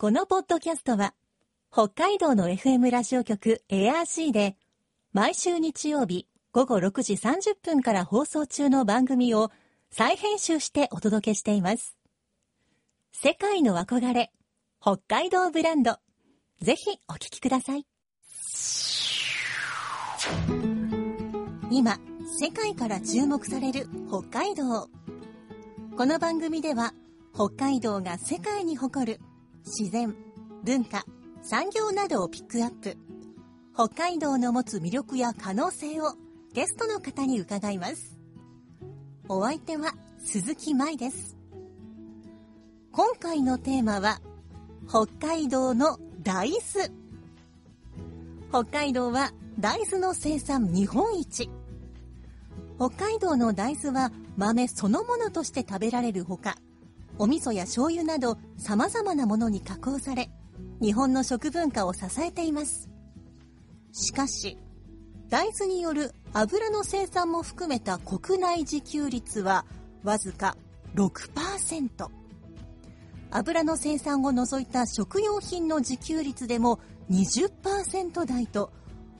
このポッドキャストは、北海道の FM ラジオ局 ARC で、毎週日曜日午後6時30分から放送中の番組を再編集してお届けしています。世界の憧れ、北海道ブランド。ぜひお聞きください。今、世界から注目される北海道。この番組では、北海道が世界に誇る自然、文化、産業などをピックアップ。北海道の持つ魅力や可能性をゲストの方に伺います。お相手は鈴木舞です。今回のテーマは、北海道の大豆。北海道は大豆の生産日本一。北海道の大豆は豆そのものとして食べられるほか、お味噌や醤油など様々なものに加工され、日本の食文化を支えています。しかし、大豆による油の生産も含めた国内自給率はわずか6%。油の生産を除いた食用品の自給率でも20%台と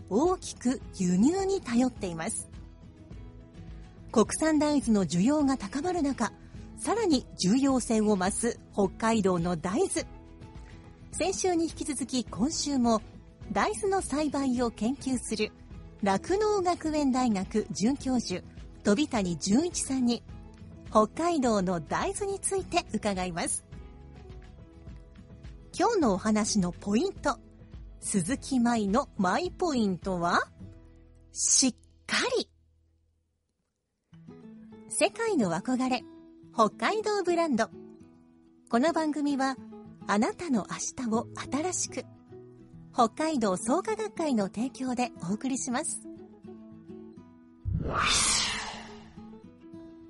大きく輸入に頼っています。国産大豆の需要が高まる中、さらに重要性を増す北海道の大豆。先週に引き続き今週も大豆の栽培を研究する酪農学園大学准教授飛谷純一さんに北海道の大豆について伺います今日のお話のポイント鈴木舞のマイポイントはしっかり世界の憧れ北海道ブランド。この番組はあなたの明日を新しく北海道創価学会の提供でお送りします。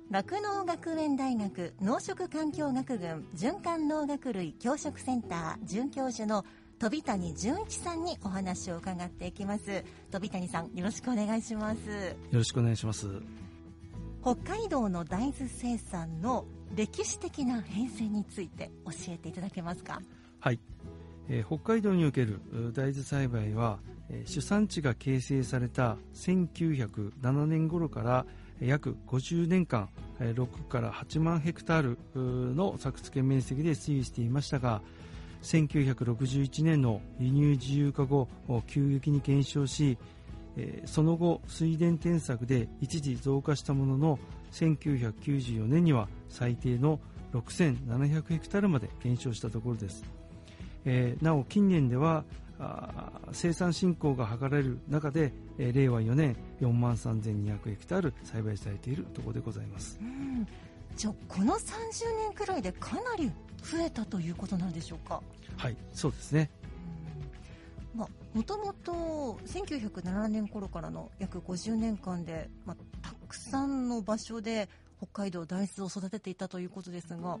酪農学園大学農食環境学群循環農学類教職センター准教授の飛谷純一さんにお話を伺っていきます。飛谷さんよろしくお願いします。よろしくお願いします。北海道の大豆生産の歴史的な変遷について教えていただけますか？はい、えー、北海道における大豆栽培は、えー、主産地が形成された1907年頃から約50年間6から8万ヘクタールの作付け面積で推移していましたが1961年の輸入自由化後急激に減少しえー、その後水田添削で一時増加したものの1994年には最低の6700ヘクタールまで減少したところです、えー、なお近年では生産振興が図られる中で、えー、令和4年4万3200ヘクタール栽培されているところでございます。じゃあこの30年くらいでかなり増えたということなんでしょうか？はいそうですねまあ、もともと1907年頃からの約50年間で、まあ、たくさんの場所で北海道大豆を育てていたということですが、は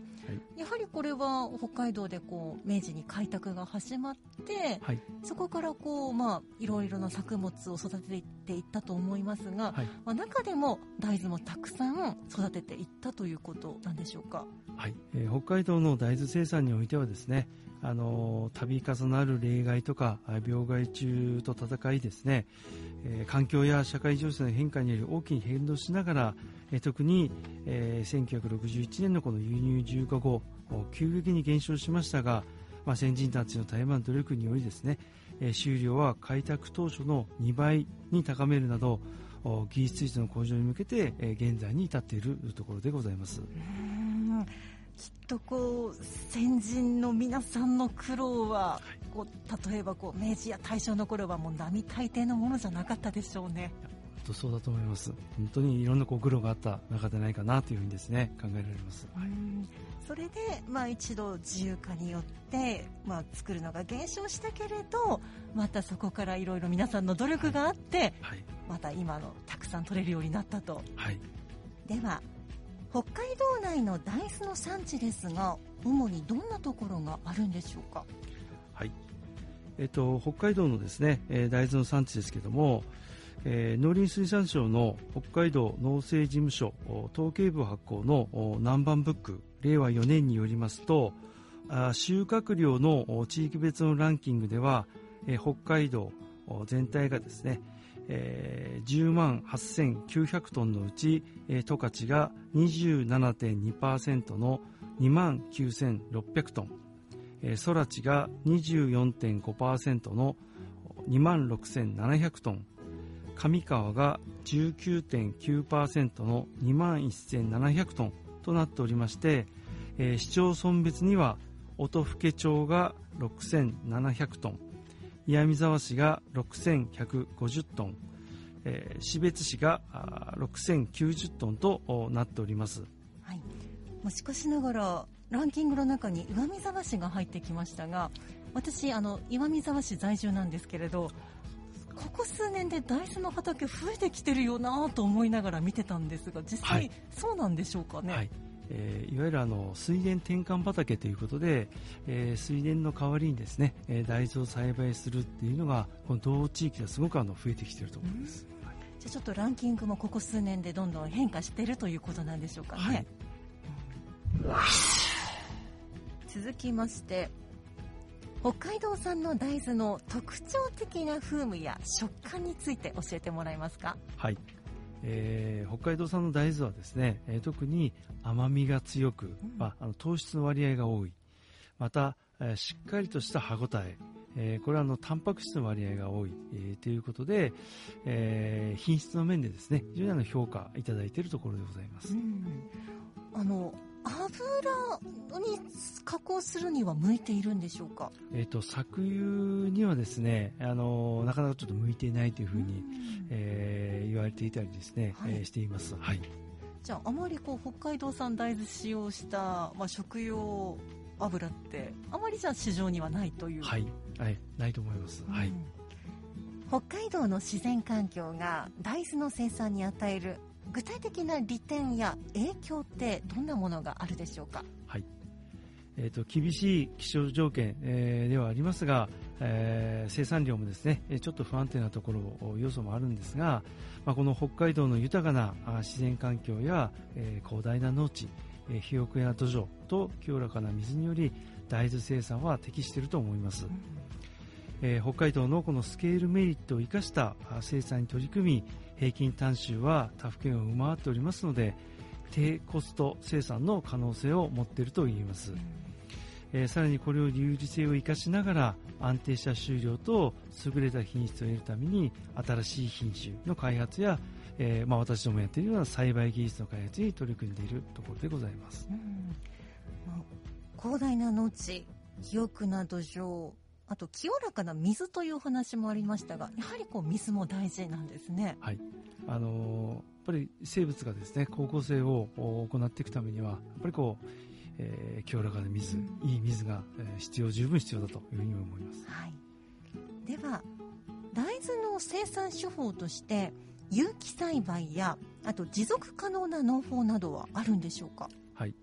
い、やはりこれは北海道でこう明治に開拓が始まって、はい、そこからこう、まあ、いろいろな作物を育てていったと思いますが、はい、まあ、中でも大豆もたくさん育てていったということなんでしょうか、はい。えー、北海道の大豆生産においてはですねあの度重なる例外とか病害虫と戦いですね、え、環境や社会情勢の変化により大きに変動しながら、え、特に、え、1961年のこの輸入自由化後急激に減少しましたが、まあ、先人たちの台湾努力によりですね、え、収量は開拓当初の2倍に高めるなど技術水準の向上に向けて、え、現在に至っているところでございます。きっとこう先人の皆さんの苦労は、こう例えばこう明治や大正の頃はもう並大抵のものじゃなかったでしょうね。とそうだと思います。本当にいろんなこう苦労があった中でないかなというふうにですね考えられます。はい、それでまあ一度自由化によってまあ作るのが減少したけれど、またそこからいろいろ皆さんの努力があって、はい、また今のたくさん取れるようになったと。はい、では北海道内の大豆の産地ですが主にどんなところがあるんでしょうか？はい。えっと、北海道のですね、えー、大豆の産地ですけども、えー、農林水産省の北海道農政事務所統計部発行の南蛮ブック令和4年によりますと収穫量の地域別のランキングでは、北海道全体がですね、えー、10万8900トンのうち、えー、十勝が27.2%の2万9600トン、えー、空知が24.5%の2万6700トン、上川が19.9%の2万1700トンとなっておりまして、えー、市町村別には音更町が6700トン、岩見沢市が6150トン、えー、標津市が6090トンとなっております。はい。もしかしながらランキングの中に岩見沢市が入ってきましたが、私あの岩見沢市在住なんですけれど、ここ数年で大豆の畑増えてきてるよなと思いながら見てたんですが、実際、そうなんでしょうかね。はいえー、いわゆるあの水田転換畑ということで、えー、水田の代わりにですね、えー、大豆を栽培するっていうのがこの道地域ではすごくあの増えてきていると思います、じゃあちょっとランキングもここ数年でどんどん変化しているということなんでしょうかね、はい、続きまして北海道産の大豆の特徴的な風味や食感について教えてもらえますか？はいえー、北海道産の大豆はですね、えー、特に甘みが強く、うん、まあ、あの糖質の割合が多い。また、えー、しっかりとした歯ごたえ。えー、これはあのタンパク質の割合が多い、えー、ということで、えー、品質の面でですね非常にあの評価いただいているところでございます。あの油に加工するには向いているんでしょうか？えっ、ー、と搾油にはですねあのなかなかちょっと向いていないというふうに、うえー、言われていたりですね、はい、えー、しています。はい。じゃああまりこう北海道産大豆使用したまあ食用油ってあまりじゃ市場にはないという。はい、はい、ないと思います、うん、はい。北海道の自然環境が大豆の生産に与える具体的な利点や影響ってどんなものがあるでしょうか？はい。えーと、厳しい気象条件、えー、ではありますが、えー、生産量もですねちょっと不安定なところ要素もあるんですが、まあ、この北海道の豊かな自然環境や、えー、広大な農地え肥沃や土壌と清らかな水により大豆生産は適していると思います、えー、北海道のこのスケールメリットを生かした生産に取り組み平均単収は他府県を上回っておりますので低コスト生産の可能性を持っていると言えます、えー、さらにこれを有利性を生かしながら安定した収量と優れた品質を得るために新しい品種の開発やえー、まあ、私どもやっているような栽培技術の開発に取り組んでいるところでございます、うん。まあ、広大な農地肥沃な土壌あと清らかな水という話もありましたがやはりこう水も大事なんですね。はいあのー、やっぱり生物がですね光合成を行っていくためにはやっぱりこう、えー、清らかな水、うん、いい水が、えー、必要十分必要だというふうに思います。はい、では大豆の生産手法として有機栽培やあと持続可能な農法などはあるんでしょうか？はい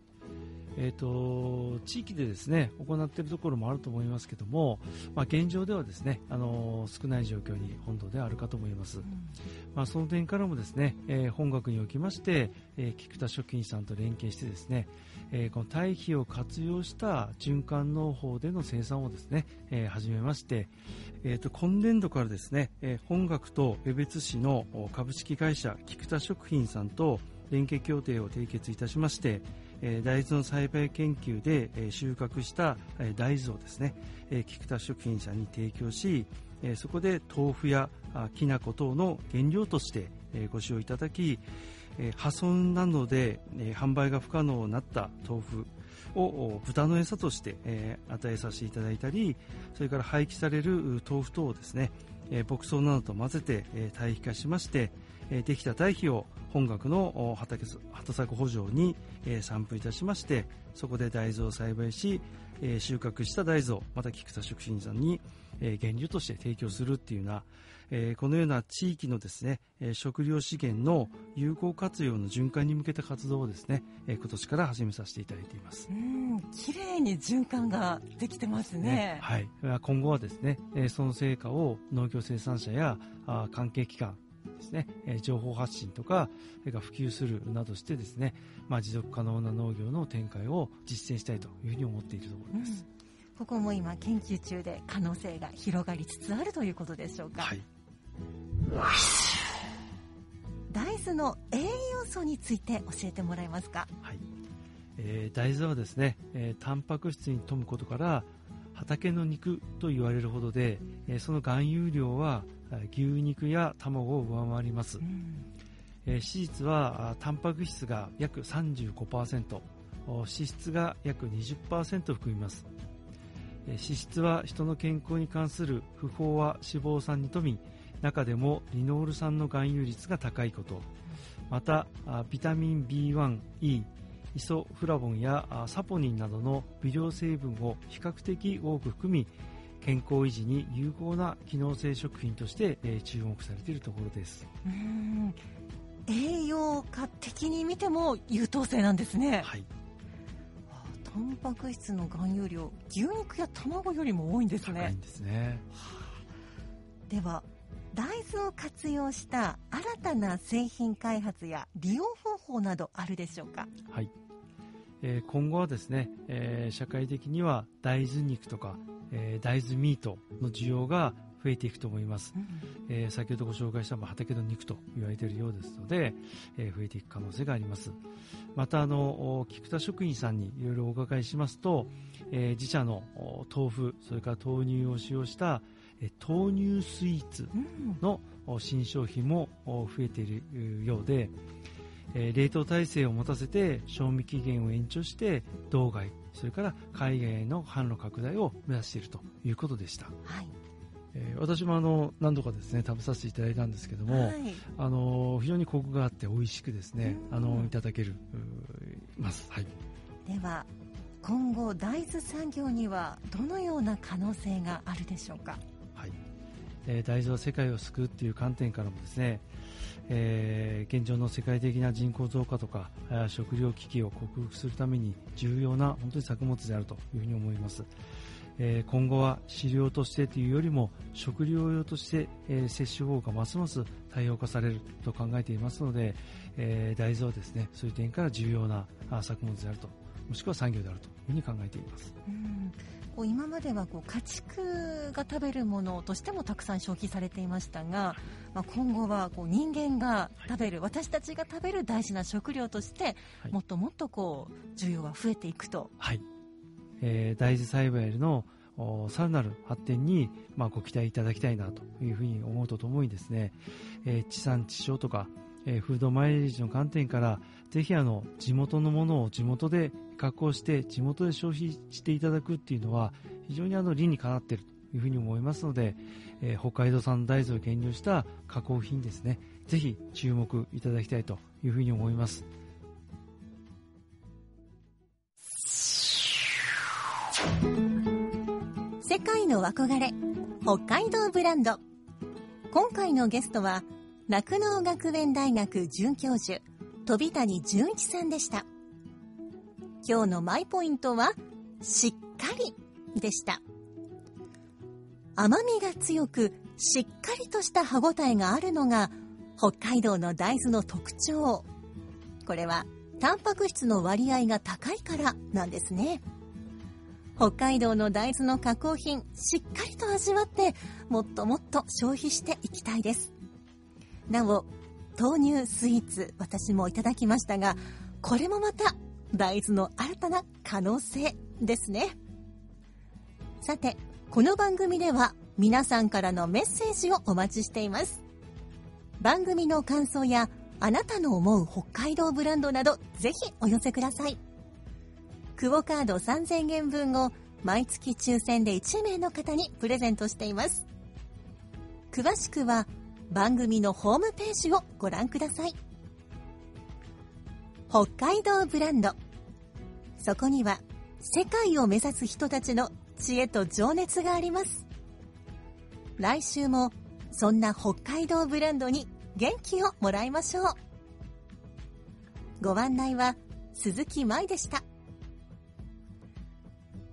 えーと、地域でですね行っているところもあると思いますけども、まあ、現状ではですねあの少ない状況に本土であるかと思います、うん、まあ、その点からもですね、えー、本学におきまして、えー、菊田食品さんと連携してですね、えー、この堆肥を活用した循環農法での生産をですね、えー、始めまして、えーと、今年度からですね、えー、本学と江別市の株式会社菊田食品さんと連携協定を締結いたしまして、え、大豆の栽培研究で、え、収穫した、え、大豆をですね、え、菊田食品さんに提供し、え、そこで豆腐やきな粉等の原料として、え、ご使用いただき、え、破損などで、え、販売が不可能になった豆腐を豚の餌として、え、与えさせていただいたりそれから廃棄される豆腐等をですね、え、牧草などと混ぜて、え、堆肥化しまして、え、できた堆肥を本学の畑畑作補助に、え、散布いたしましてそこで大豆を栽培し、え、収穫した大豆をまた菊田食品さんに、えー、原料として提供するっていうような、えー、このような地域のですね、えー、食料資源の有効活用の循環に向けた活動をですね、えー、今年から始めさせていただいています。うん、綺麗に循環ができてますね。ねはい。今後はですね、えー、その成果を農業生産者やあ関係機関ですね、え情報発信とか、それから普及するなどしてですね、まあ、持続可能な農業の展開を実践したいというふうに思っているところです。うん、ここも今研究中で可能性が広がりつつあるということでしょうか。はい。大豆の栄養素について教えてもらえますか？はい。えー、大豆はですね、えー、タンパク質に富むことから畑の肉と言われるほどで、えー、その含有量は牛肉や卵を上回ります、うん、えー、脂質はタンパク質が約35%脂質が約20%含みます、えー、脂質は人の健康に関する不飽和脂肪酸に富み中でもリノール酸の含有率が高いこと。またビタミン B1E イソフラボンやサポニンなどの微量成分を比較的多く含み健康維持に有効な機能性食品として、え注目されているところです。栄養価的に見ても優等生なんですね、はい、タンパク質の含有量牛肉や卵よりも多いんですね高いんですね、では大豆を活用した新たな製品開発や利用方法などあるでしょうか？はい。えー、今後はですね、えー、社会的には大豆肉とか、えー、大豆ミートの需要が増えていくと思います、うん、えー、先ほどご紹介した畑の肉と言われているようですので、えー、増えていく可能性があります。またあの菊田食品さんにいろいろお伺いしますと、えー、自社の豆腐それから豆乳を使用した豆乳スイーツの新商品も増えているようで、冷凍体制を持たせて賞味期限を延長して道外それから海外への販路拡大を目指しているということでした、はいえー、私もあの何度かですね食べさせていただいたんですけども、はい、あの非常にコクがあって美味しくですね、あのいただけるます、はい、では今後大豆産業にはどのような可能性があるでしょうか？え大豆は世界を救うという観点からもですね、えー、現状の世界的な人口増加とか食料危機を克服するために重要な本当に作物であるというふうに思います。えー、今後は飼料としてというよりも食料用として、えー、摂取法がますます多様化されると考えていますので、えー、大豆はですねそういう点から重要な作物であるともしくは産業であるというふうに考えています。うんこう今まではこう家畜が食べるものとしてもたくさん消費されていましたが、まあ、今後はこう人間が食べる、はい、私たちが食べる大事な食料として、はい、もっともっとこう需要が増えていくと。はいえー、大豆栽培のさらなる発展に、まあ、ご期待いただきたいなというふうに思うとともにですね、えー、地産地消とか、えー、フードマイレージの観点からぜひあの地元のものを地元で加工して地元で消費していただくっていうのは非常にあの理にかなっているというふうに思いますので、えー、北海道産大豆を原料した加工品ですねぜひ注目いただきたいというふうに思います。世界の憧れ北海道ブランド。今回のゲストは酪農学園大学准教授飛谷純一さんでした。今日のマイポイントはしっかりでした。甘みが強くしっかりとした歯ごたえがあるのが北海道の大豆の特徴。これはタンパク質の割合が高いからなんですね。北海道の大豆の加工品しっかりと味わってもっともっと消費していきたいです。なお豆乳スイーツ私もいただきましたがこれもまた大豆の新たな可能性ですね。さてこの番組では皆さんからのメッセージをお待ちしています。番組の感想やあなたの思う北海道ブランドなどぜひお寄せください。クオカード3000円分を毎月抽選で1名の方にプレゼントしています。詳しくは番組のホームページをご覧ください。北海道ブランド。そこには世界を目指す人たちの知恵と情熱があります。来週もそんな北海道ブランドに元気をもらいましょう。ご案内は鈴木舞でした。